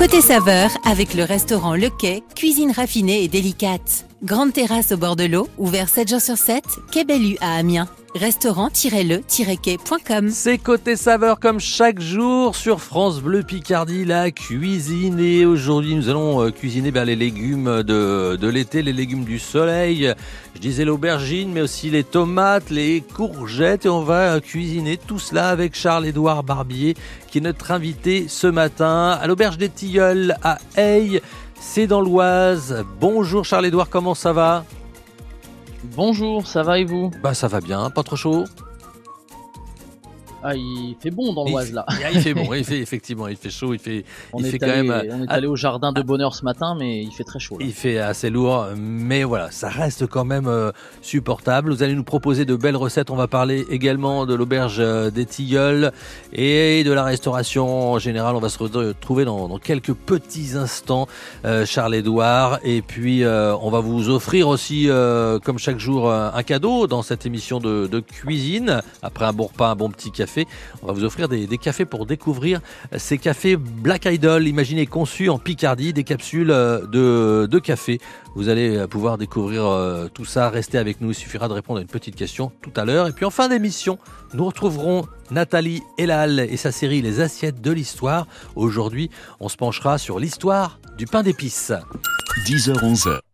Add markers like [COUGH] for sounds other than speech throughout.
Côté saveur, avec le restaurant Le Quai, cuisine raffinée et délicate. Grande terrasse au bord de l'eau, ouvert 7 jours sur 7, Quai Bellu à Amiens. Restaurant-le-quai.com C'est côté saveur comme chaque jour sur France Bleu Picardie, la cuisine. Et aujourd'hui, nous allons euh, cuisiner ben, les légumes de, l'été, les légumes du soleil. Je disais l'aubergine, mais aussi les tomates, les courgettes. Et on va euh, cuisiner tout cela avec Charles-Édouard Barbier, qui est notre invité ce matin à l'auberge des Tilleuls à Aye. C'est dans l'Oise. Bonjour Charles-Édouard, comment ça va? Bonjour, ça va et vous? Bah ça va bien, pas trop chaud? Ah, il fait bon dans l'Oise là. Il fait bon, il [LAUGHS] fait effectivement, il fait chaud, il fait, on il est fait allé, quand même. On est allé au jardin de bonheur ce matin, mais il fait très chaud. Là. Il fait assez lourd, mais voilà, ça reste quand même euh, supportable. Vous allez nous proposer de belles recettes. On va parler également de l'auberge euh, des Tilleuls et de la restauration en général. On va se retrouver dans, dans quelques petits instants, euh, Charles-Édouard. Et puis, euh, on va vous offrir aussi, comme chaque jour, un cadeau dans cette émission de, de cuisine. Après un bon repas, un bon petit café, on va vous offrir des, cafés pour découvrir ces cafés Black Idol, imaginez conçus en Picardie, des capsules euh, de, café. Vous allez pouvoir découvrir euh, tout ça. Restez avec nous, il suffira de répondre à une petite question tout à l'heure. Et puis en fin d'émission, nous retrouverons Nathalie Elal et sa série Les assiettes de l'histoire. Aujourd'hui, on se penchera sur l'histoire du pain d'épices. 10h-11h.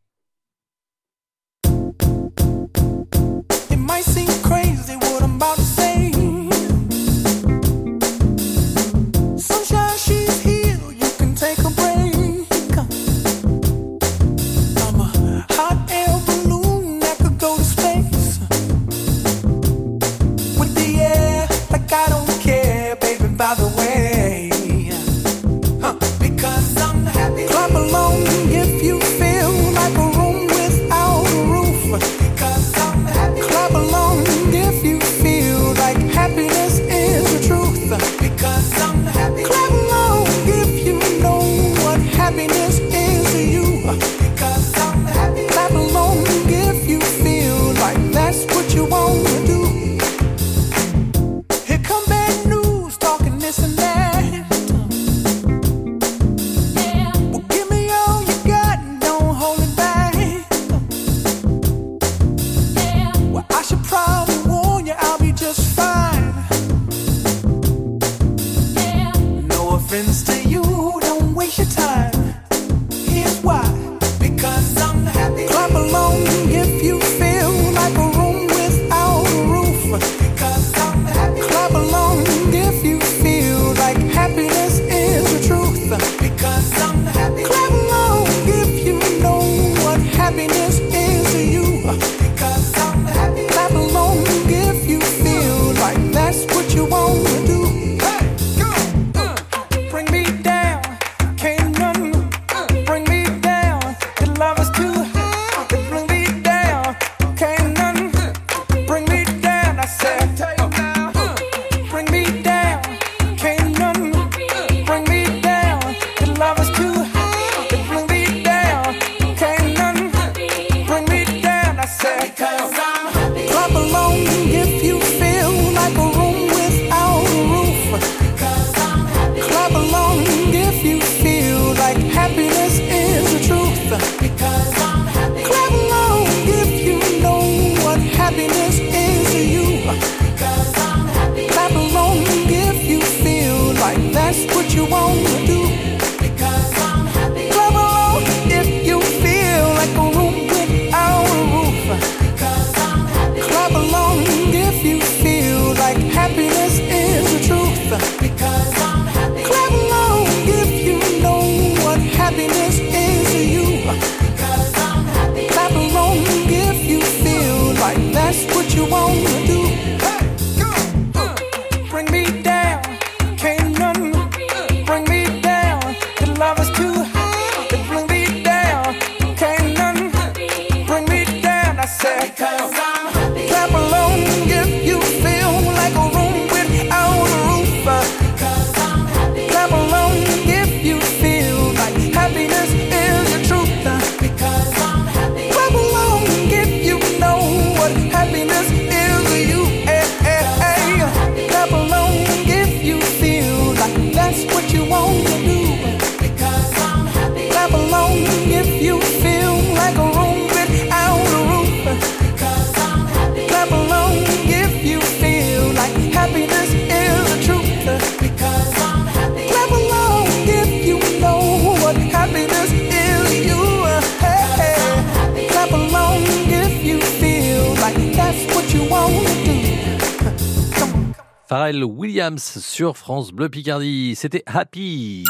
Pharrell Williams sur France Bleu Picardie. C'était Happy.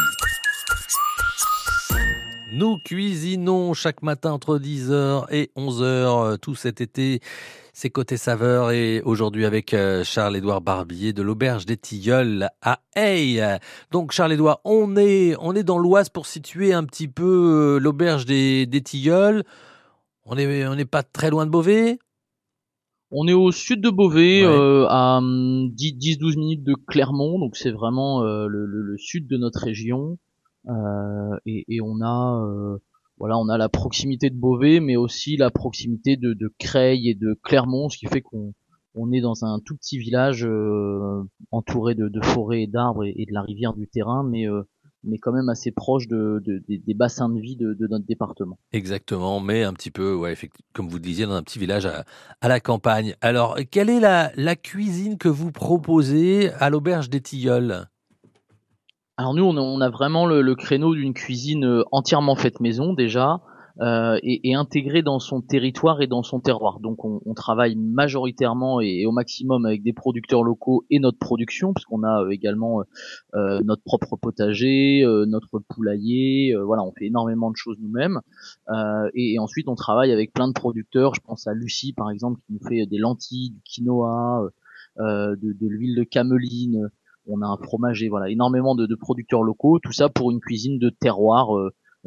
Nous cuisinons chaque matin entre 10h et 11h euh, tout cet été. C'est côté saveur et aujourd'hui avec euh, Charles-Édouard Barbier de l'auberge des Tilleuls à Hey. Donc Charles-Édouard, on est on est dans l'Oise pour situer un petit peu euh, l'auberge des, Tilleuls. On est on n'est pas très loin de Beauvais. On est au sud de Beauvais, euh, à 10-12 hum, minutes de Clermont, donc c'est vraiment le, le, le, sud de notre région. Euh, et, et, on a euh, voilà, on a la proximité de Beauvais, mais aussi la proximité de, de Creil et de Clermont, ce qui fait qu'on on est dans un tout petit village euh, entouré de, de forêts et d'arbres et, de la rivière du terrain, mais euh, mais quand même assez proche de, de, des bassins de vie de, notre département. Exactement, mais un petit peu, ouais, comme vous le disiez, dans un petit village à, à la campagne. Alors, quelle est la, la cuisine que vous proposez à l'auberge des Tilleuls? Alors nous, on a, vraiment le, créneau d'une cuisine euh, entièrement faite maison déjà. Euh, et, et, intégrée dans son territoire et dans son terroir. Donc on, travaille majoritairement et, au maximum avec des producteurs locaux et notre production, puisqu'on a euh, également notre propre potager, notre poulailler. voilà, on fait énormément de choses nous-mêmes. Et, ensuite on travaille avec plein de producteurs. Je pense à Lucie par exemple qui nous fait des lentilles, du quinoa, de, de l'huile de cameline on a un fromager, voilà, énormément de, producteurs locaux, tout ça pour une cuisine de terroir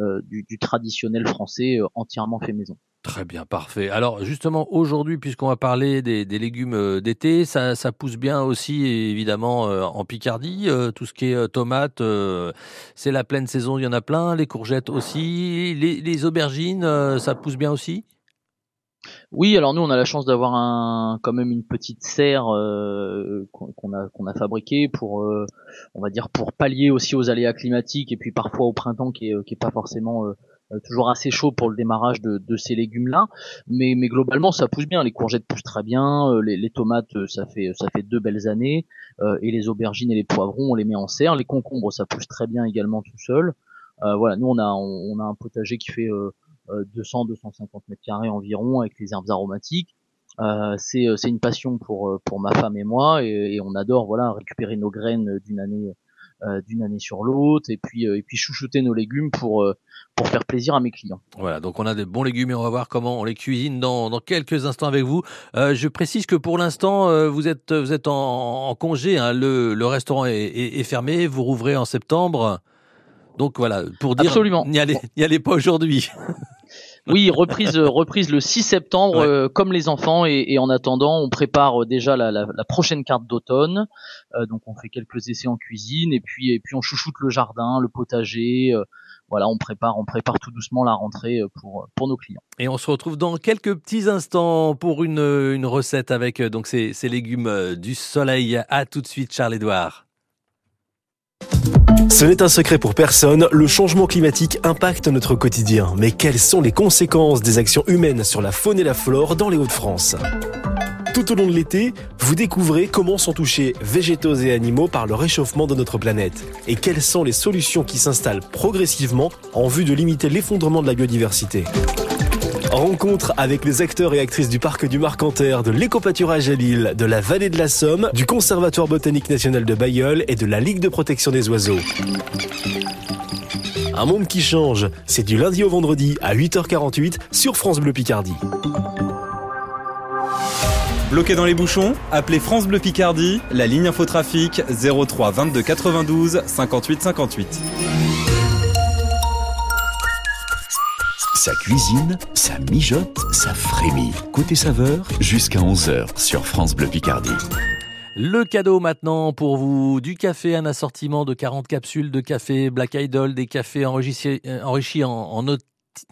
euh, euh, du, traditionnel français euh, entièrement fait maison. Très bien, parfait. Alors justement, aujourd'hui, puisqu'on va parler des, légumes d'été, ça, pousse bien aussi évidemment en Picardie. tout ce qui est tomates, c'est la pleine saison, il y en a plein. Les courgettes aussi. les aubergines, ça pousse bien aussi? Oui, alors nous on a la chance d'avoir un quand même une petite serre euh, qu'on a qu'on a fabriquée pour euh, on va dire pour pallier aussi aux aléas climatiques et puis parfois au printemps qui est qui est pas forcément euh, toujours assez chaud pour le démarrage de, ces légumes là mais mais globalement ça pousse bien. Les courgettes poussent très bien les, tomates ça fait ça fait deux belles années et les aubergines et les poivrons on les met en serre. Les concombres ça pousse très bien également tout seul. Voilà nous on a on a un potager qui fait 200-250 euh, mètres carrés environ avec les herbes aromatiques. Euh, c'est euh, c'est une passion pour ma femme et moi et, on adore voilà récupérer nos graines d'une année sur l'autre et puis chouchouter nos légumes pour faire plaisir à mes clients. Voilà, donc on a des bons légumes et on va voir comment on les cuisine dans, quelques instants avec vous. Je précise que pour l'instant vous êtes en, congé, hein. le, restaurant est, est, est, fermé, vous rouvrez en septembre. Donc voilà, pour dire Absolument. n'y allez, pas aujourd'hui. [LAUGHS] Oui, reprise euh, reprise le 6 septembre, euh, comme les enfants. Et, en attendant, on prépare euh, déjà la, prochaine carte d'automne. donc on fait quelques essais en cuisine et puis et puis on chouchoute le jardin, le potager. voilà, on prépare on prépare tout doucement la rentrée pour pour nos clients. Et on se retrouve dans quelques petits instants pour une, une recette avec donc ces, ces légumes du soleil. À tout de suite, Charles Edouard. Ce n'est un secret pour personne, le changement climatique impacte notre quotidien. Mais quelles sont les conséquences des actions humaines sur la faune et la flore dans les Hauts-de-France? Tout au long de l'été, vous découvrez comment sont touchés végétaux et animaux par le réchauffement de notre planète et quelles sont les solutions qui s'installent progressivement en vue de limiter l'effondrement de la biodiversité? Rencontre avec les acteurs et actrices du parc du Marcanterre, de l'écopâturage à Lille, de la vallée de la Somme, du Conservatoire botanique national de Bayeul et de la Ligue de protection des oiseaux. Un monde qui change, c'est du lundi au vendredi à 8h48 sur France Bleu Picardie. Bloqué dans les bouchons Appelez France Bleu Picardie, la ligne infotrafic 03 22 92 58 58. Ça cuisine, ça mijote, ça frémit. Côté saveur, jusqu'à 11h sur France Bleu Picardie. Le cadeau maintenant pour vous, du café, un assortiment de 40 capsules de café Black Idol, des cafés enrichis, enrichis en, en,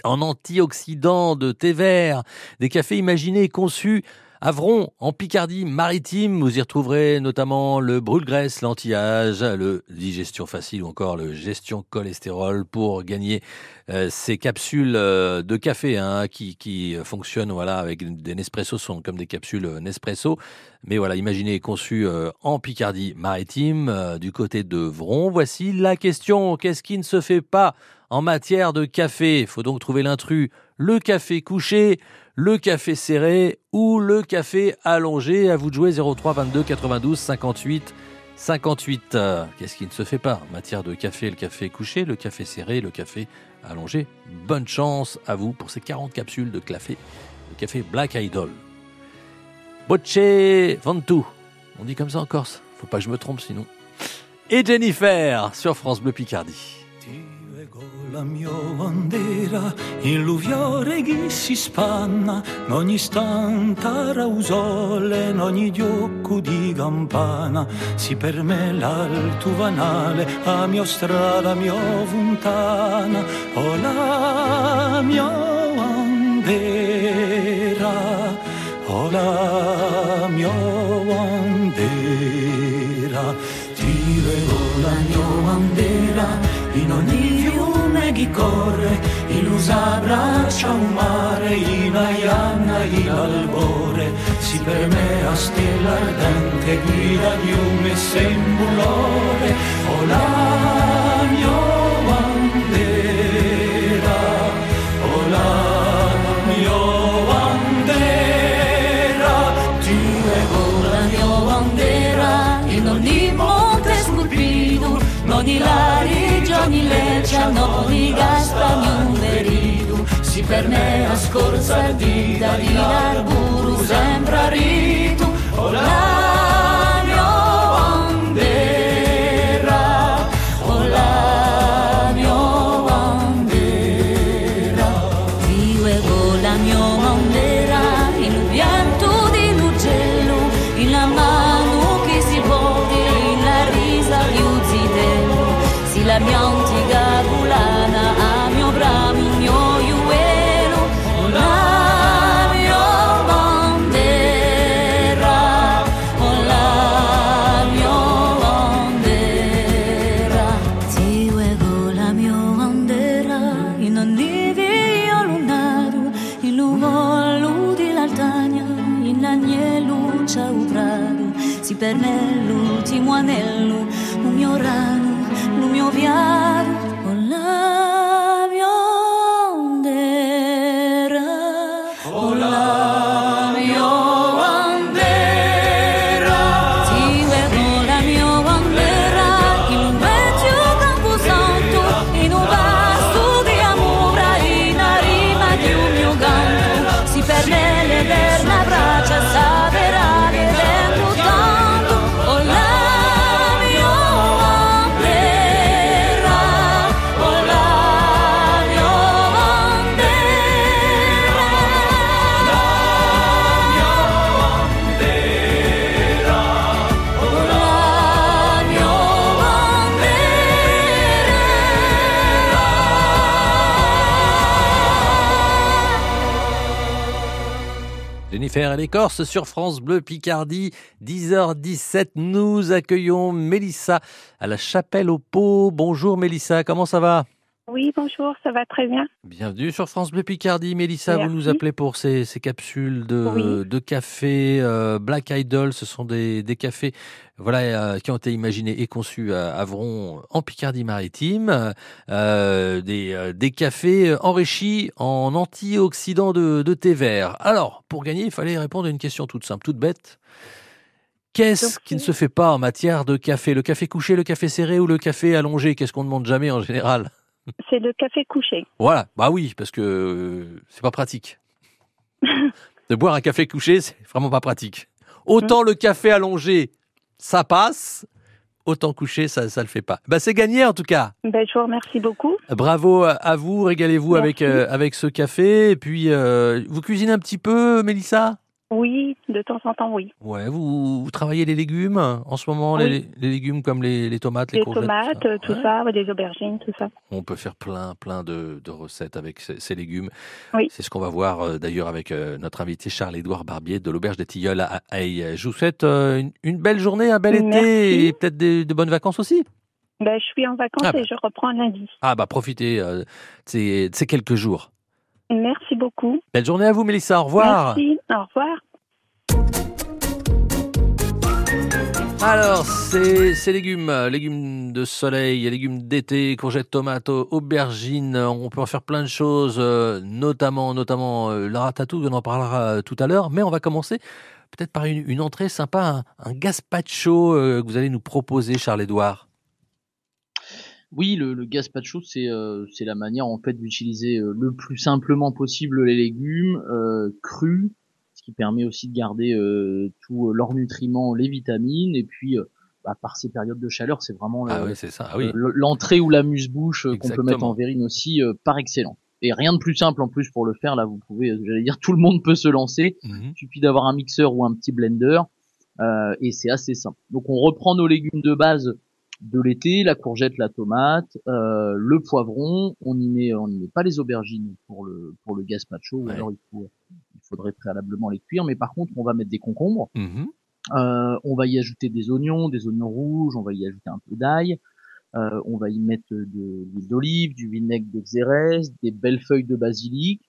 en antioxydants de thé vert, des cafés imaginés et conçus Avron, en Picardie maritime, vous y retrouverez notamment le brûle-graisse, l'anti-âge, le digestion facile ou encore le gestion cholestérol pour gagner euh, ces capsules euh, de café hein, qui, fonctionnent voilà, avec des Nespresso, sont comme des capsules euh, Nespresso. Mais voilà, imaginez conçues en Picardie maritime, du côté de Vron. Voici la question, qu'est-ce qui ne se fait pas en matière de café? Il faut donc trouver l'intrus. Le café couché, le café serré ou le café allongé. À vous de jouer 03 22 92 58 58. Euh, Qu'est-ce qui ne se fait pas en matière de café Le café couché, le café serré, le café allongé? Bonne chance à vous pour ces 40 capsules de café, le café Black Idol. Bocce Ventu. On dit comme ça en Corse. Faut pas que je me trompe sinon. Et Jennifer sur France Bleu Picardie. La mia bandera in l'uviore che si spanna ogni istante rausole ogni diocco di campana. Si per me l'alto vanale a mia strada mia fontana. O la mia bandera o la mia bandera ti regò la mia bandera in ogni fiume che corre, in usa braccia un mare, in aianna in albore, si per me a stella ardente guida di un sembulore, o la mia bandera, nodi non beridu, si permea scorza di da di arburu sempre ritu, olare. Jennifer et les Corses sur France Bleu Picardie, 10h17. Nous accueillons Mélissa à la Chapelle au Pot. Bonjour Mélissa, comment ça va? Oui, bonjour, ça va très bien. Bienvenue sur France Bleu Picardie. Mélissa, vous nous appelez pour ces, ces capsules de, Oui. de café euh, Black Idol. Ce sont des, des cafés voilà, euh, qui ont été imaginés et conçus à Avron en Picardie-Maritime. Euh, des, euh, des cafés enrichis en antioxydants de, de thé vert. Alors, pour gagner, il fallait répondre à une question toute simple, toute bête. Qu'est-ce qui ne se fait pas en matière de café? Le café couché, le café serré ou le café allongé? Qu'est-ce qu'on ne demande jamais en général? C'est le café couché. voilà, bah oui, parce que euh, c'est pas pratique. [LAUGHS] de boire un café couché, c'est vraiment pas pratique. Autant le café allongé, ça passe, autant couché, ça ça le fait pas. Bah c'est gagné en tout cas. Ben, je vous remercie beaucoup. Bravo à vous, régalez-vous avec euh, avec ce café et puis euh, vous cuisinez un petit peu Mélissa? Oui, de temps en temps, oui. Ouais, vous, vous travaillez les légumes en ce moment, Oui. les, les légumes comme les, les tomates, les, Des courgettes, tomates, tout ça. tout Ouais. ça, ouais, des aubergines, tout ça. On peut faire plein, plein de, de recettes avec ces, ces légumes. Oui. C'est ce qu'on va voir euh, d'ailleurs avec euh, notre invité Charles-Édouard Barbier de l'Auberge des Tilleuls à Haye. Je vous souhaite euh, une, une belle journée, un bel Merci. été et peut-être de bonnes vacances aussi. Ben, je suis en vacances Ah bah. et je reprends lundi. Ah bah profitez de ces quelques jours. Merci beaucoup. Belle journée à vous Mélissa, au revoir. Merci. Au revoir. Alors, ces légumes, euh, légumes de soleil, légumes d'été, courgettes, tomates, au- aubergines, on peut en faire plein de choses, euh, notamment, notamment euh, la ratatouille, on en parlera tout à l'heure, mais on va commencer peut-être par une, une entrée sympa, un, un gazpacho euh, que vous allez nous proposer, Charles-Édouard. Oui, le, le gazpacho, c'est euh, c'est la manière en fait d'utiliser euh, le plus simplement possible les légumes euh, crus, ce qui permet aussi de garder euh, tous leurs nutriments, les vitamines, et puis euh, bah, par ces périodes de chaleur, c'est vraiment Ah oui, c'est ça. Ah oui. euh, l'entrée ou l'amuse-bouche euh, qu'on peut mettre en verrine aussi euh, par excellent. Et rien de plus simple en plus pour le faire. Là, vous pouvez, euh, j'allais dire, tout le monde peut se lancer. Mhm. Il suffit d'avoir un mixeur ou un petit blender euh, et c'est assez simple. Donc on reprend nos légumes de base de l'été, la courgette, la tomate, euh, le poivron. On y met, on y met pas les aubergines pour le pour le gazpacho. Ouais. alors il faut, il faudrait préalablement les cuire. Mais par contre, on va mettre des concombres. Mhm. Euh, on va y ajouter des oignons, des oignons rouges, on va y ajouter un peu d'ail, euh, on va y mettre de l'huile d'olive, du vinaigre de xérès, des belles feuilles de basilic,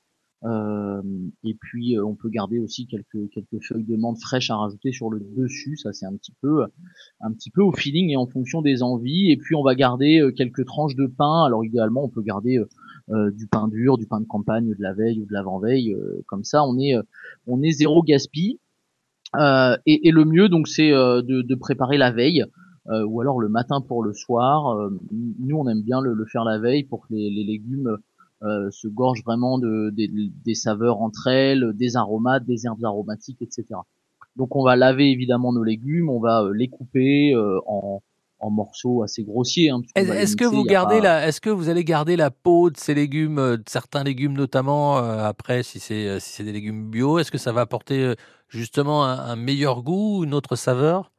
euh, et puis euh, on peut garder aussi quelques feuilles de menthe fraîches à rajouter sur le dessus, ça c'est un petit peu un petit peu au feeling et en fonction des envies, et puis on va garder euh, quelques tranches de pain. Alors idéalement on peut garder du pain dur, du pain de campagne de la veille ou de l'avant-veille, euh, comme ça on est on est zéro gaspille. Et, le mieux, donc, c'est de, préparer la veille, ou alors le matin pour le soir. Nous, on aime bien le, faire la veille pour que les légumes euh, se gorgent vraiment de, des, des saveurs entre elles, des aromates, des herbes aromatiques, etc. Donc, on va laver évidemment nos légumes, on va euh, les couper euh, en, en morceaux assez grossiers. hein, Est-ce que vous gardez pas- la, est-ce que vous allez garder la peau de ces légumes, euh, de certains légumes notamment euh, après si c'est euh, si c'est des légumes bio, est-ce que ça va apporter justement un, un meilleur goût, une autre saveur?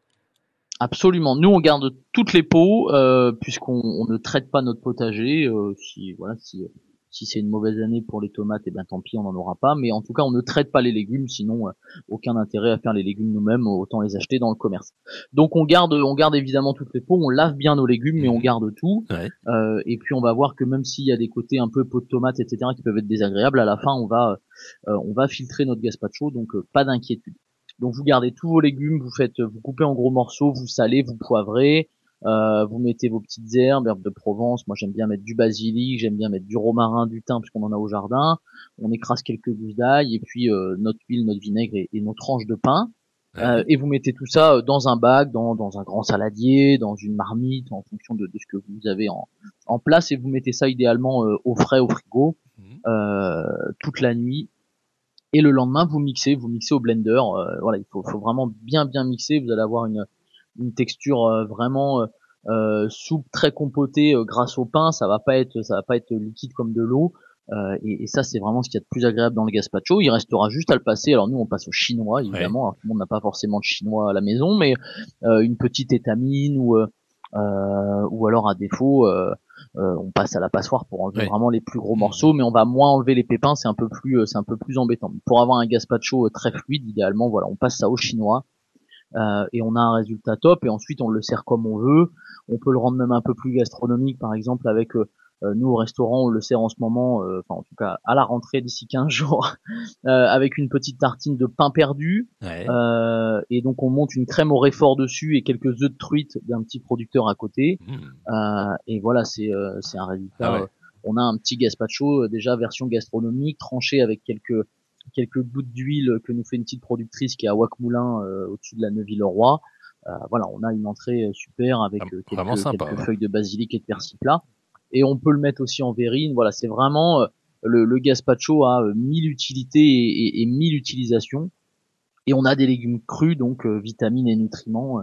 Absolument. Nous, on garde toutes les peaux euh, puisqu'on on ne traite pas notre potager. euh, si voilà, si si c'est une mauvaise année pour les tomates, et ben tant pis, on n'en aura pas. Mais en tout cas, on ne traite pas les légumes, sinon euh, aucun intérêt à faire les légumes nous-mêmes. Autant les acheter dans le commerce. Donc on garde, on garde évidemment toutes les peaux. On lave bien nos légumes, mais on Mhm. garde tout. Ouais. Euh, et puis on va voir que même s'il y a des côtés un peu peau de tomate, etc., qui peuvent être désagréables, à la fin, on va euh, on va filtrer notre gazpacho. Donc euh, pas d'inquiétude. Donc vous gardez tous vos légumes, vous faites, vous coupez en gros morceaux, vous salez, vous poivrez, euh, vous mettez vos petites herbes, herbes de Provence. Moi j'aime bien mettre du basilic, j'aime bien mettre du romarin, du thym puisqu'on en a au jardin. On écrase quelques gousses d'ail et puis euh, notre huile, notre vinaigre et, et nos tranches de pain. Euh, et vous mettez tout ça euh, dans un bac, dans, dans un grand saladier, dans une marmite, en fonction de, de ce que vous avez en, en place, et vous mettez ça idéalement euh, au frais au frigo euh, toute la nuit. Et le lendemain, vous mixez, vous mixez au blender. euh, voilà, il faut, faut vraiment bien bien mixer. Vous allez avoir une, une texture euh, vraiment euh, euh, souple, très compotée euh, grâce au pain. Ça va pas être, ça va pas être liquide comme de l'eau. Euh, et, et ça, c'est vraiment ce qu'il y a de plus agréable dans le gazpacho. Il restera juste à le passer. Alors nous, on passe au chinois, évidemment. Alors, tout le monde n'a pas forcément de chinois à la maison, mais euh, une petite étamine ou euh, ou alors à défaut, euh, euh, on passe à la passoire pour enlever Ouais. vraiment les plus gros Mhm. morceaux, mais on va moins enlever les pépins. C'est un peu plus, c'est un peu plus embêtant. Pour avoir un gazpacho très fluide, idéalement, voilà, on passe ça au chinois. Euh, et on a un résultat top et ensuite on le sert comme on veut. On peut le rendre même un peu plus gastronomique, par exemple avec euh, euh, nous au restaurant, on le sert en ce moment, euh, enfin en tout cas à la rentrée d'ici 15 [LAUGHS] jours, euh, avec une petite tartine de pain perdu. Ouais. Euh, et donc on monte une crème au réfort dessus et quelques œufs de truite d'un petit producteur à côté. Euh, et voilà, c'est euh, c'est un résultat. Ah ouais. On a un petit gazpacho déjà version gastronomique tranché avec quelques quelques gouttes d'huile que nous fait une petite productrice qui est à Wacmoulin euh, au-dessus de la Neuville-le-Roi. Euh, voilà, on a une entrée euh, super avec Ah, quelques, sympa, quelques ouais. feuilles de basilic et de persil plat. Et on peut le mettre aussi en verrine. Voilà, c'est vraiment euh, le, le gazpacho a euh, mille utilités et, et, et mille utilisations. Et on a des légumes crus, donc euh, vitamines et nutriments,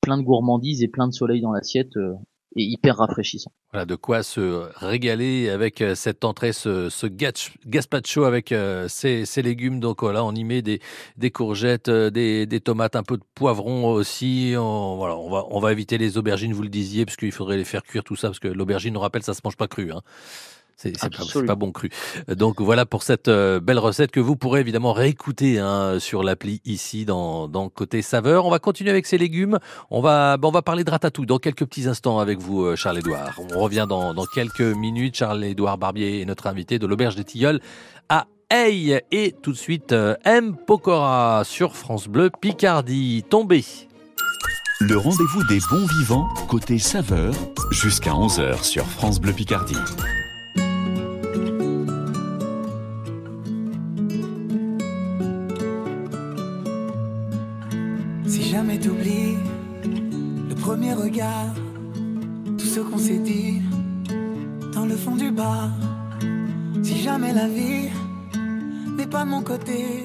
plein de gourmandises et plein de soleil dans l'assiette euh, et hyper rafraîchissant. Voilà de quoi se régaler avec euh, cette entrée, ce, ce gaz- gazpacho avec euh, ces, ces légumes. Donc voilà, on y met des, des courgettes, euh, des, des tomates, un peu de poivron aussi. On, voilà, on va, on va éviter les aubergines, vous le disiez, parce qu'il faudrait les faire cuire tout ça, parce que l'aubergine, on rappelle, ça se mange pas cru. Hein. C'est pas, pas bon cru. Donc voilà pour cette euh, belle recette que vous pourrez évidemment réécouter hein, sur l'appli ici dans, dans côté saveur. On va continuer avec ces légumes. On va, ben, on va parler de ratatouille dans quelques petits instants avec vous, euh, Charles-Édouard. On revient dans, dans quelques minutes. Charles-Édouard Barbier est notre invité de l'Auberge des Tilleuls à Hey. Et tout de suite, euh, M. Pokora sur France Bleu Picardie. Tombé. Le rendez-vous des bons vivants, côté saveur, jusqu'à 11h sur France Bleu Picardie. Jamais le premier regard, tout ce qu'on s'est dit dans le fond du bar. Si jamais la vie n'est pas de mon côté,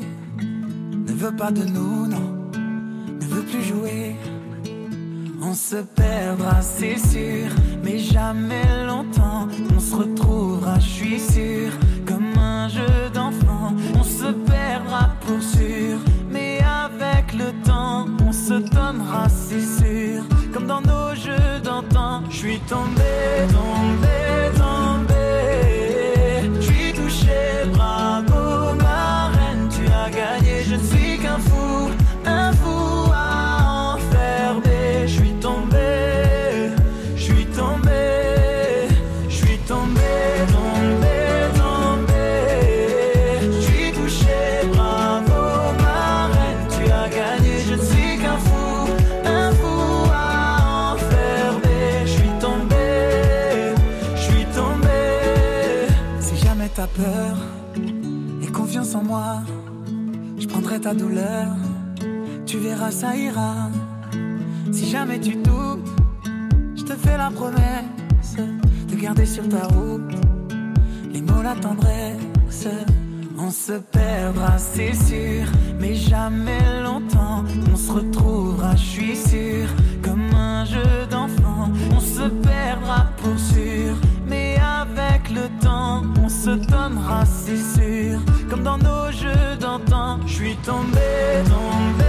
ne veut pas de nous, non, ne veut plus jouer. On se perdra, c'est sûr, mais jamais longtemps. On se retrouvera, je suis sûr, comme un jeu d'enfant. On se perdra pour sûr, se donnera, c'est sûr, comme dans nos jeux d'antan. Je suis tombé, tombé. Douleur. Tu verras, ça ira. Si jamais tu doutes, je te fais la promesse de garder sur ta route les mots, la tendresse. On se perdra, c'est sûr, mais jamais longtemps. On se retrouvera, je suis sûr, comme un jeu d'enfant. On se perdra pour sûr, mais avec le temps, on se donnera, c'est sûr, comme dans nos jeux d'antan. Je suis tombé, tombé.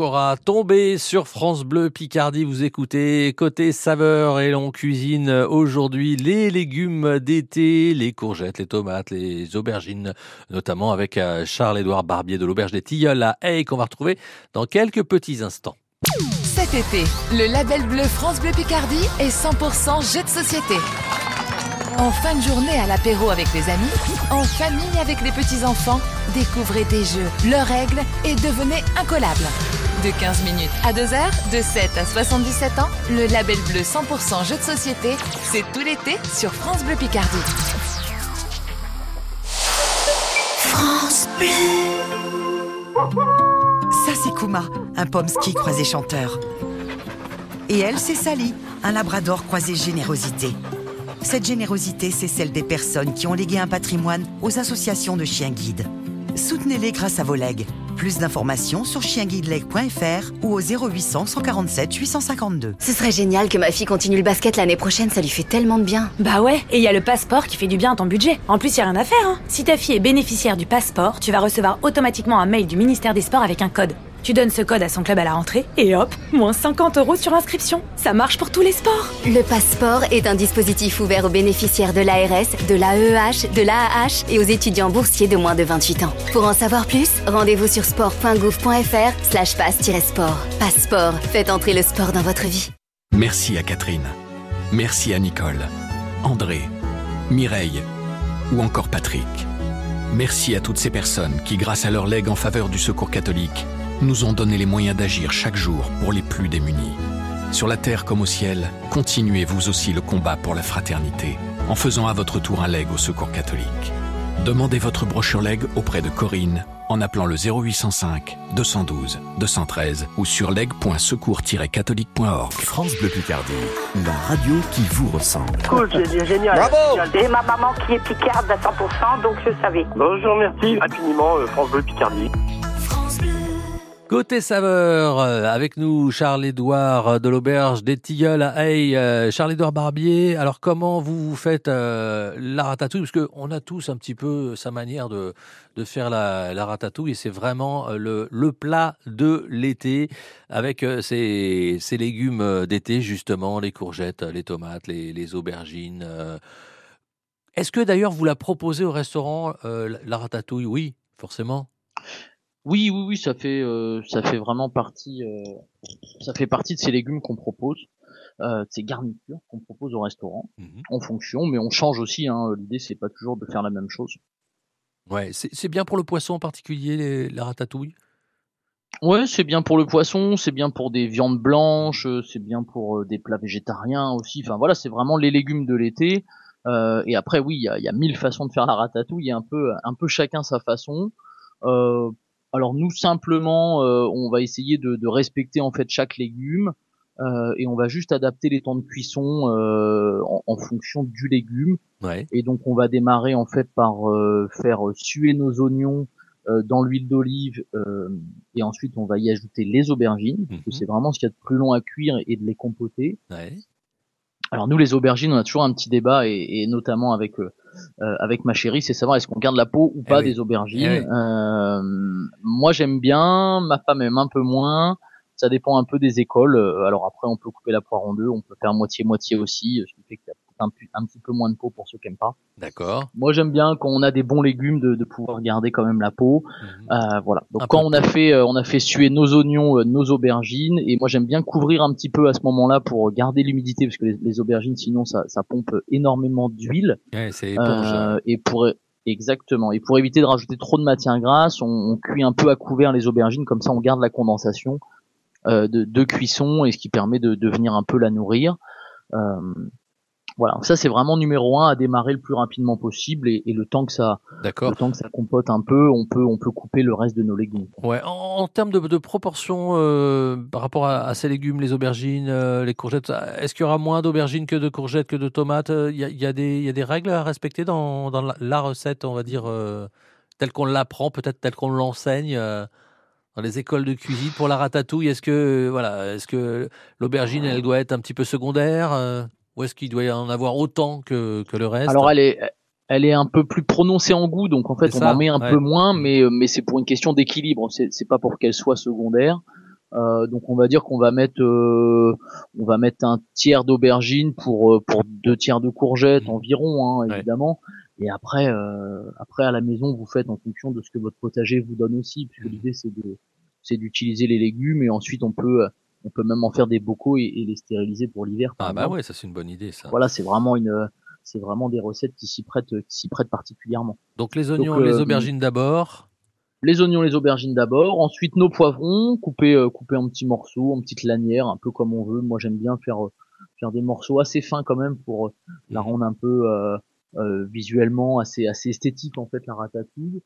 M. Pokora, tombé sur France Bleu Picardie. Vous écoutez côté saveur et l'on cuisine aujourd'hui les légumes d'été, les courgettes, les tomates, les aubergines, notamment avec euh, Charles-Édouard Barbier de l'Auberge des Tilleuls à Hay qu'on va retrouver dans quelques petits instants. Cet été, le label bleu France Bleu Picardie est 100% jeu de société. En fin de journée à l'apéro avec les amis, en famille avec les petits-enfants, découvrez des jeux, leurs règles et devenez incollables. De 15 minutes à 2 heures, de 7 à 77 ans, le label bleu 100% jeu de société, c'est tout l'été sur France Bleu Picardie. France Bleu. Ça, c'est Kuma, un pomsky croisé chanteur. Et elle, c'est Sally, un labrador croisé générosité. Cette générosité, c'est celle des personnes qui ont légué un patrimoine aux associations de chiens guides. Soutenez-les grâce à vos legs. Plus d'informations sur chienguideleg.fr ou au 0800 147 852. Ce serait génial que ma fille continue le basket l'année prochaine, ça lui fait tellement de bien. Bah ouais, et il y a le passeport qui fait du bien à ton budget. En plus, y a rien à faire. Hein. Si ta fille est bénéficiaire du passeport, tu vas recevoir automatiquement un mail du ministère des Sports avec un code. Tu donnes ce code à son club à la rentrée et hop, moins 50 euros sur inscription. Ça marche pour tous les sports. Le passeport est un dispositif ouvert aux bénéficiaires de l'ARS, de l'AEH, de l'AAH et aux étudiants boursiers de moins de 28 ans. Pour en savoir plus, rendez-vous sur sport.gouv.fr slash passe-sport. Passeport, faites entrer le sport dans votre vie. Merci à Catherine. Merci à Nicole, André, Mireille ou encore Patrick. Merci à toutes ces personnes qui, grâce à leur legs en faveur du secours catholique, nous ont donné les moyens d'agir chaque jour pour les plus démunis. Sur la terre comme au ciel, continuez vous aussi le combat pour la fraternité en faisant à votre tour un leg au secours catholique. Demandez votre brochure leg auprès de Corinne en appelant le 0805 212 213 ou sur leg.secours-catholique.org. France Bleu Picardie, la radio qui vous ressemble. Cool, c'est génial. Bravo Et ma maman qui est picarde à 100%, donc je savais. Bonjour, merci infiniment euh, France Bleu Picardie. Côté saveur, euh, avec nous Charles-Édouard de l'Auberge des Tilleuls à Haye. Euh, Charles-Édouard Barbier, alors comment vous, vous faites euh, la ratatouille? Parce qu'on a tous un petit peu sa manière de, de faire la, la ratatouille et c'est vraiment euh, le, le plat de l'été avec euh, ces, ces légumes euh, d'été justement, les courgettes, les tomates, les, les aubergines. euh. Est-ce que d'ailleurs vous la proposez au restaurant, euh, la ratatouille? Oui, forcément. Oui, oui, oui, ça fait, euh, ça fait vraiment partie, euh, ça fait partie de ces légumes qu'on propose, euh, de ces garnitures qu'on propose au restaurant, en fonction, mais on change aussi. Hein, L'idée, c'est pas toujours de faire la même chose. Ouais, c'est c'est bien pour le poisson en particulier, les- la ratatouille? Ouais, c'est bien pour le poisson, c'est bien pour des viandes blanches, euh, c'est bien pour des plats végétariens aussi. Enfin voilà, c'est vraiment les légumes de l'été. Euh, et après, oui, il y a, il y a mille façons de faire la ratatouille, un peu, un peu chacun sa façon. Euh, alors nous simplement, euh, on va essayer de, de respecter en fait chaque légume euh, et on va juste adapter les temps de cuisson euh, en, en fonction du légume. Ouais. Et donc on va démarrer en fait par euh, faire suer nos oignons euh, dans l'huile d'olive euh, et ensuite on va y ajouter les aubergines parce que c'est vraiment ce qu'il y a de plus long à cuire et de les compoter. Ouais. Alors nous les aubergines, on a toujours un petit débat et, et notamment avec euh, euh, avec ma chérie, c'est savoir est-ce qu'on garde la peau ou pas oui. des aubergines. Eh oui. Euh, moi j'aime bien, ma femme aime un peu moins. Ça dépend un peu des écoles. Alors après on peut couper la poire en deux, on peut faire moitié moitié aussi, ce qui fait qu'il y a un, petit peu moins de peau pour ceux qui aiment pas. D'accord. Moi j'aime bien quand on a des bons légumes de, de pouvoir garder quand même la peau. Mhm. Euh, voilà. Donc Un quand on a fait euh, on a fait suer nos oignons, euh, nos aubergines et moi j'aime bien couvrir un petit peu à ce moment-là pour garder l'humidité parce que les, les aubergines sinon ça, ça pompe énormément d'huile. Ouais, c'est éponge. Euh, et pour exactement et pour éviter de rajouter trop de matière grasse, on, on cuit un peu à couvert les aubergines comme ça on garde la condensation euh, de, de cuisson et ce qui permet de, de venir un peu la nourrir. Euh, voilà, ça c'est vraiment numéro un à démarrer le plus rapidement possible et, et le temps que ça, D'accord. le temps que ça compote un peu, on peut on peut couper le reste de nos légumes. Ouais, en, en termes de, de proportion euh, par rapport à, à ces légumes, les aubergines, euh, les courgettes, est-ce qu'il y aura moins d'aubergines que de courgettes, que de tomates? Il y a, il y a des, il y a des règles à respecter dans, dans la, la recette, on va dire, euh, telle qu'on l'apprend, peut-être telle qu'on l'enseigne euh, dans les écoles de cuisine pour la ratatouille? Est-ce que, euh, voilà, est-ce que l'aubergine, elle doit être un petit peu secondaire euh, ou est-ce qu'il doit y en avoir autant que, que le reste Alors elle est elle est un peu plus prononcée en goût, donc en fait on ça, en met un ouais. peu moins, mais mais c'est pour une question d'équilibre. C'est pas pour qu'elle soit secondaire. Euh, donc on va dire qu'on va mettre euh, on va mettre un tiers d'aubergine pour euh, pour deux tiers de courgettes environ, hein, évidemment. Et après euh, après à la maison vous faites en fonction de ce que votre potager vous donne aussi, puisque l'idée c'est de c'est d'utiliser les légumes et ensuite on peut on peut même en faire des bocaux et, et les stériliser pour l'hiver. Ah bah exemple. ouais, ça c'est une bonne idée ça. Voilà, c'est vraiment une, c'est vraiment des recettes qui s'y prêtent, qui s'y prêtent particulièrement. Donc les oignons, Donc, les euh, aubergines d'abord. Les oignons, les aubergines d'abord, ensuite nos poivrons, coupés, euh, coupés en petits morceaux, en petites lanières, un peu comme on veut. Moi, j'aime bien faire, euh, faire des morceaux assez fins quand même pour euh, la rendre un peu euh, euh, visuellement assez, assez esthétique en fait la ratatouille.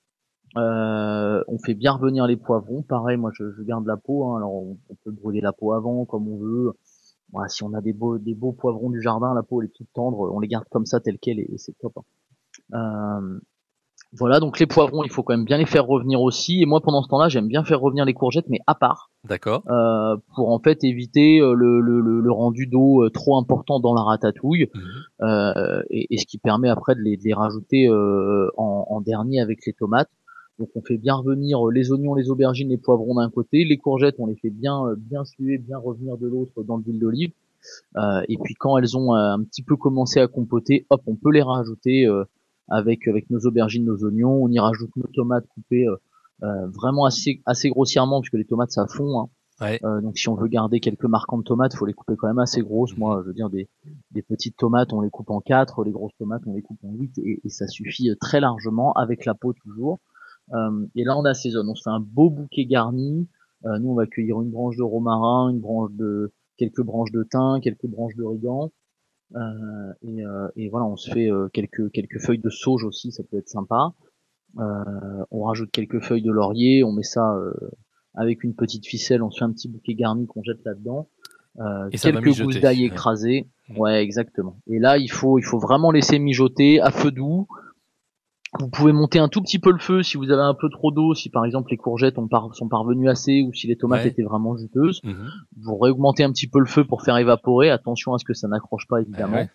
Euh, on fait bien revenir les poivrons. Pareil, moi, je, je garde la peau. hein. Alors, on, on peut brûler la peau avant, comme on veut. Voilà, si on a des beaux, des beaux poivrons du jardin, la peau elle est toute tendre, on les garde comme ça telle quelle et, et c'est top. hein. Euh, voilà, donc les poivrons, il faut quand même bien les faire revenir aussi. Et moi, pendant ce temps-là, j'aime bien faire revenir les courgettes, mais à part, D'accord. euh, pour en fait éviter euh, le, le, le, le rendu d'eau euh, trop important dans la ratatouille, euh, et, et ce qui permet après de les, de les rajouter euh, en, en dernier avec les tomates. Donc on fait bien revenir euh, les oignons, les aubergines, les poivrons d'un côté, les courgettes on les fait bien euh, bien suer, bien revenir de l'autre dans l'huile d'olive. Euh, et puis quand elles ont euh, un petit peu commencé à compoter, hop, on peut les rajouter euh, avec avec nos aubergines, nos oignons. On y rajoute nos tomates coupées euh, vraiment assez assez grossièrement puisque les tomates ça fond. Hein. Euh, donc si on veut garder quelques marquants de tomates, faut les couper quand même assez grosses. Moi, je veux dire des, des petites tomates, on les coupe en quatre, les grosses tomates, on les coupe en huit, et, et ça suffit très largement avec la peau toujours. Euh, et là, on assaisonne. On se fait un beau bouquet garni. Euh, nous, on va cueillir une branche de romarin, une branche de quelques branches de thym, quelques branches d'origan. Euh, et, euh, et voilà, on se fait euh, quelques quelques feuilles de sauge aussi, ça peut être sympa. Euh, on rajoute quelques feuilles de laurier, on met ça euh, avec une petite ficelle, on se fait un petit bouquet garni qu'on jette là-dedans. Euh, quelques gousses d'ail ouais. écrasées. Ouais, exactement. Et là, il faut, il faut vraiment laisser mijoter à feu doux. Vous pouvez monter un tout petit peu le feu si vous avez un peu trop d'eau, si par exemple les courgettes ont par- sont parvenues assez ou si les tomates Ouais. étaient vraiment juteuses. Mhm. Vous réaugmentez un petit peu le feu pour faire évaporer. Attention à ce que ça n'accroche pas évidemment. ouais.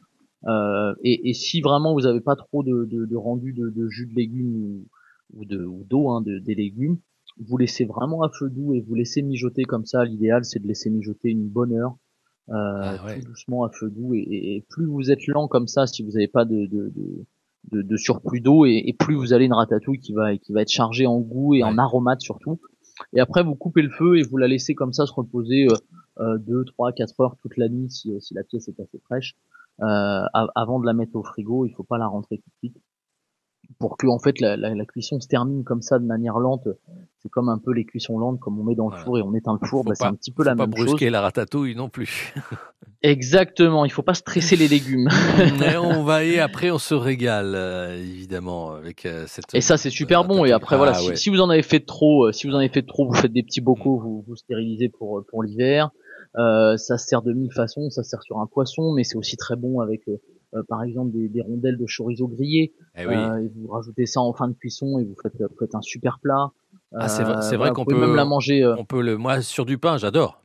Euh, et, et si vraiment vous n'avez pas trop de, de, de rendu de, de jus de légumes ou, ou de ou d'eau hein, de- des légumes, vous laissez vraiment à feu doux et vous laissez mijoter comme ça. L'idéal c'est de laisser mijoter une bonne heure, euh, Ah ouais. tout doucement à feu doux. Et, et- et plus vous êtes lent comme ça, si vous n'avez pas de, de, de, de, de surplus d'eau, et, et plus vous allez une ratatouille qui va qui va être chargée en goût et en aromates surtout. Et après vous coupez le feu et vous la laissez comme ça se reposer euh, euh, 2, 3, 4 heures toute la nuit si, si la pièce est assez fraîche. Euh, avant de la mettre au frigo, il faut pas la rentrer tout de suite pour que en fait la, la, la cuisson se termine comme ça de manière lente. C'est comme un peu les cuissons lentes, comme on met dans le four et on éteint le four, bah, c'est pas- un petit peu faut la pas même chose. brusquer la ratatouille non plus. [LAUGHS] [LAUGHS] Exactement, il faut pas stresser les légumes. [LAUGHS] Mais on va et après on se régale euh, évidemment avec euh, cette. Et ça c'est super bon. Et après Ah, voilà, si, ouais. si vous en avez fait trop, euh, si vous en avez fait trop, vous faites des petits bocaux, vous, vous stérilisez pour euh, pour l'hiver. Euh, ça se sert de mille façons. Ça se sert sur un poisson, mais c'est aussi très bon avec par exemple des, des rondelles de chorizo grillées. Eh oui. Euh, et vous rajoutez ça en fin de cuisson et vous faites, vous faites un super plat. Ah, c'est vrai, Euh, voilà, vrai qu'on peut même la manger. euh, On peut le moi sur du pain, j'adore.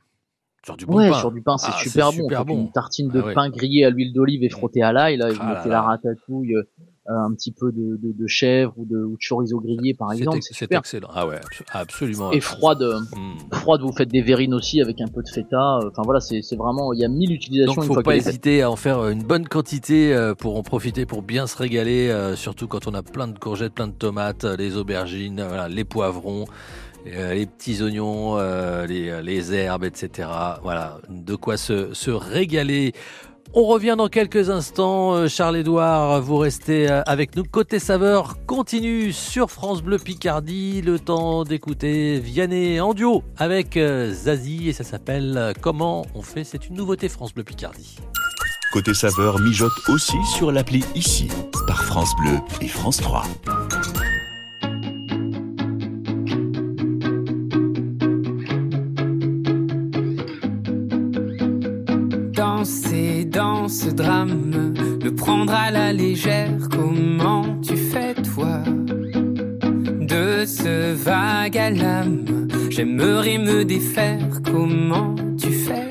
Sur du bon ouais, pain. sur du pain, c'est Ah, super bon. super bon. Une tartine de Ah ouais. pain grillé à l'huile d'olive et frotté à l'ail. Là, et vous Ah mettez là. la ratatouille, euh, un petit peu de, de, de chèvre ou de, ou de chorizo grillé, par exemple. ex- C'est excellent. Ah ouais, abso- absolument. Et froide, euh, Hmm. froide, vous faites des verrines aussi avec un peu de feta. euh, Enfin voilà, c'est c'est vraiment, il y a mille utilisations. Donc une faut fois pas hésiter à en faire une bonne quantité euh, pour en profiter, pour bien se régaler, euh, surtout quand on a plein de courgettes, plein de tomates, euh, les aubergines, euh, voilà, les poivrons, euh, les petits oignons, euh, les, les herbes, etc. Voilà, de quoi se, se régaler. On revient dans quelques instants. Euh, Charles-Édouard, vous restez euh, avec nous. Côté saveur continue sur France Bleu Picardie. Le temps d'écouter Vianney en duo avec euh, Zazie et ça s'appelle Comment on fait C'est une nouveauté France Bleu Picardie. Côté saveur mijote aussi sur l'appli Ici par France Bleu et France 3. Dans ce drame, le prendre à la légère, comment tu fais toi? De ce vague à l'âme, j'aimerais me défaire, comment tu fais?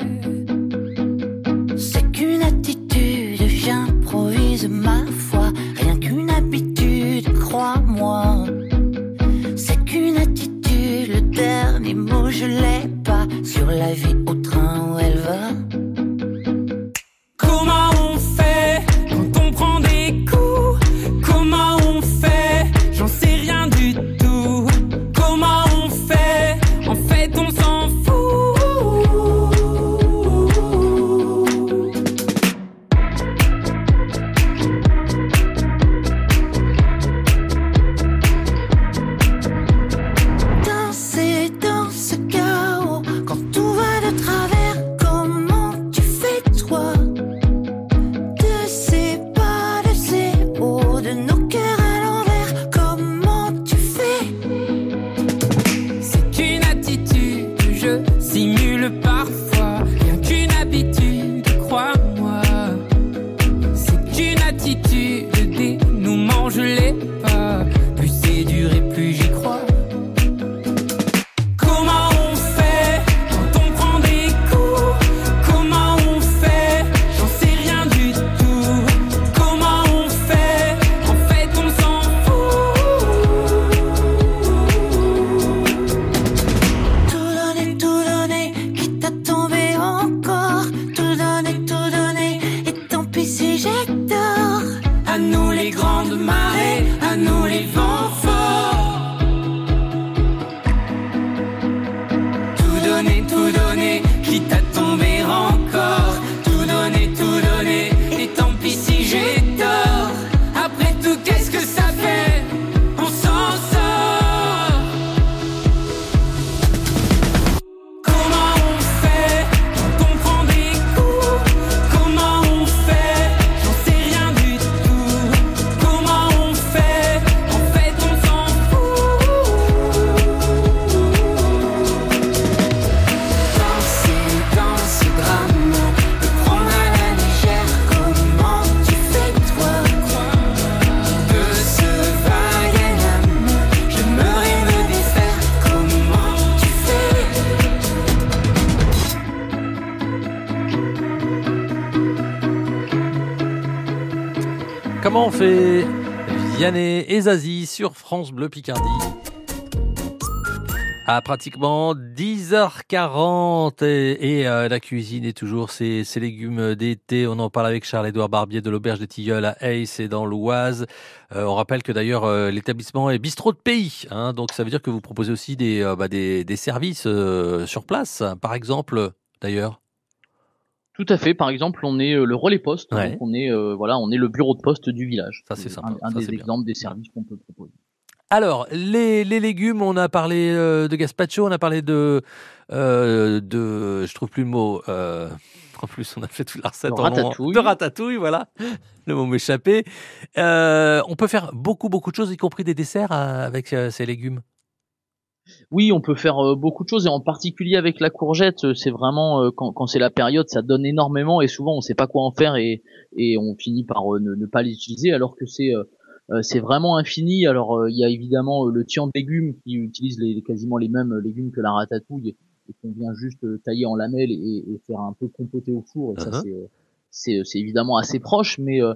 Vianney et Zazie sur France Bleu Picardie. À pratiquement 10h40 et, euh, la cuisine est toujours ces légumes d'été. On en parle avec Charles-Édouard Barbier de l'Auberge des Tilleuls à Ace et dans l'Oise. Euh, on rappelle que d'ailleurs euh, l'établissement est bistrot de pays, hein, donc ça veut dire que vous proposez aussi des, bah, des, services sur place, par exemple d'ailleurs. Tout à fait. Par exemple, on est euh, le relais poste. Ouais. Donc on est euh, voilà, on est le bureau de poste du village. Ça, c'est sympa. Un, un Ça, des bien. exemples des services qu'on peut proposer. Alors, les, les légumes, on a parlé euh, de gazpacho, on a parlé de, euh, de, je trouve plus le mot. euh, en plus, on a fait toute la recette De en long. ratatouille. de ratatouille, voilà. Le mot m'échappait. On peut faire beaucoup, beaucoup de choses, y compris des desserts avec ces légumes. Oui, on peut faire euh, beaucoup de choses et en particulier avec la courgette, euh, c'est vraiment euh, quand, quand c'est la période, ça donne énormément et souvent on sait pas quoi en faire et, et on finit par euh, ne, ne pas les utiliser alors que c'est c'est vraiment infini. Alors il y a évidemment le tian de légumes qui utilise les, quasiment les mêmes légumes que la ratatouille et qu'on vient juste tailler en lamelles et, et faire un peu compoter au four et ça Uh-huh. c'est c'est c'est évidemment assez proche mais euh,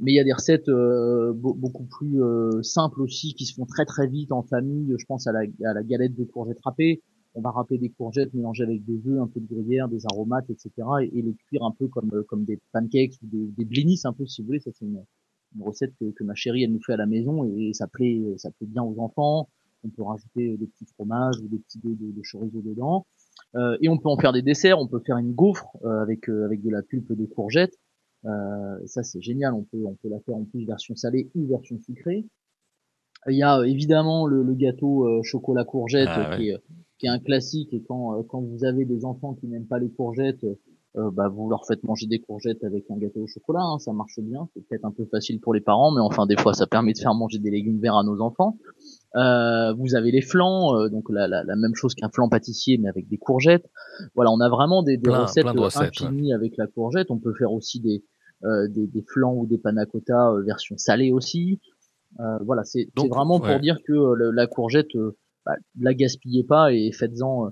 mais il y a des recettes euh, beau- beaucoup plus euh, simples aussi qui se font très très vite en famille. Je pense à la, à la galette de courgettes râpées. On va râper des courgettes mélangées avec des œufs, un peu de gruyère, des aromates, etc. Et, les cuire un peu comme comme des pancakes ou des, des blinis un peu si vous voulez. Ça c'est une, recette que, que ma chérie elle nous fait à la maison et, ça plaît ça plaît bien aux enfants. On peut rajouter des petits fromages ou des petits dés de, de chorizo dedans. Euh, et on peut en faire des desserts. On peut faire une gaufre euh, avec euh, avec de la pulpe de courgette. Euh, ça c'est génial, on peut on peut la faire en plus version salée ou version sucrée. Il y a euh, évidemment le, le gâteau euh, chocolat courgette Ah, euh, qui, est, qui est un classique et quand euh, quand vous avez des enfants qui n'aiment pas les courgettes, euh, bah vous leur faites manger des courgettes avec un gâteau au chocolat, hein, ça marche bien. C'est peut-être un peu facile pour les parents, mais enfin des fois ça permet de faire manger des légumes verts à nos enfants. Euh, vous avez les flans, euh, donc la, la, la même chose qu'un flan pâtissier mais avec des courgettes. Voilà, on a vraiment des, des Plein- recettes, plein de euh, ouais. infinies avec la courgette. On peut faire aussi des euh, des, des flans ou des panna cotta euh, version salée aussi. Euh, voilà, c'est vraiment pour dire que euh, le- la courgette, euh, bah, la gaspillez pas et faites-en euh,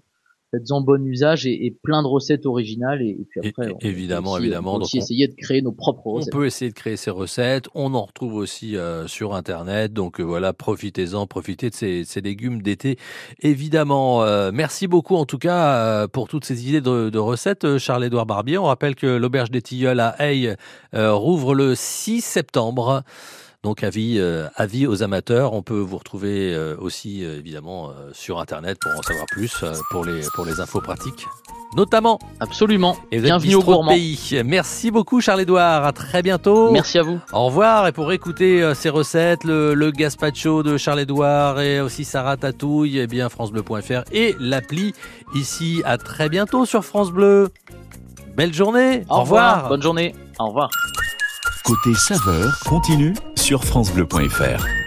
faites-en bon usage et, et plein de recettes originales et, et puis après on peut évidemment, aussi, évidemment. on peut Donc, on- essayer de créer nos propres On recettes. peut essayer de créer ces recettes. On en retrouve aussi euh, sur Internet. Donc euh, voilà, profitez-en, profitez de ces, ces légumes d'été. Évidemment, euh, merci beaucoup en tout cas pour toutes ces idées de, de recettes, Charles-Édouard Barbier. On rappelle que l'Auberge des Tilleuls à Haye euh, rouvre le 6 septembre. Donc avis, euh, avis aux amateurs. On peut vous retrouver euh, aussi euh, évidemment sur Internet pour en savoir plus, pour, les, pour les infos pratiques notamment. Absolument. Et vous Bienvenue au gourmand. pays. Merci beaucoup Charles-Édouard. À très bientôt. Merci à vous. Au revoir. Et pour écouter ces recettes, le, le gazpacho de Charles-Édouard et aussi Sarah Tatouille, eh bien francebleu.fr et l'appli ici. À très bientôt sur France Bleu. Belle journée. Au, revoir. Bonne journée. Au revoir. Côté saveur continue sur francebleu.fr.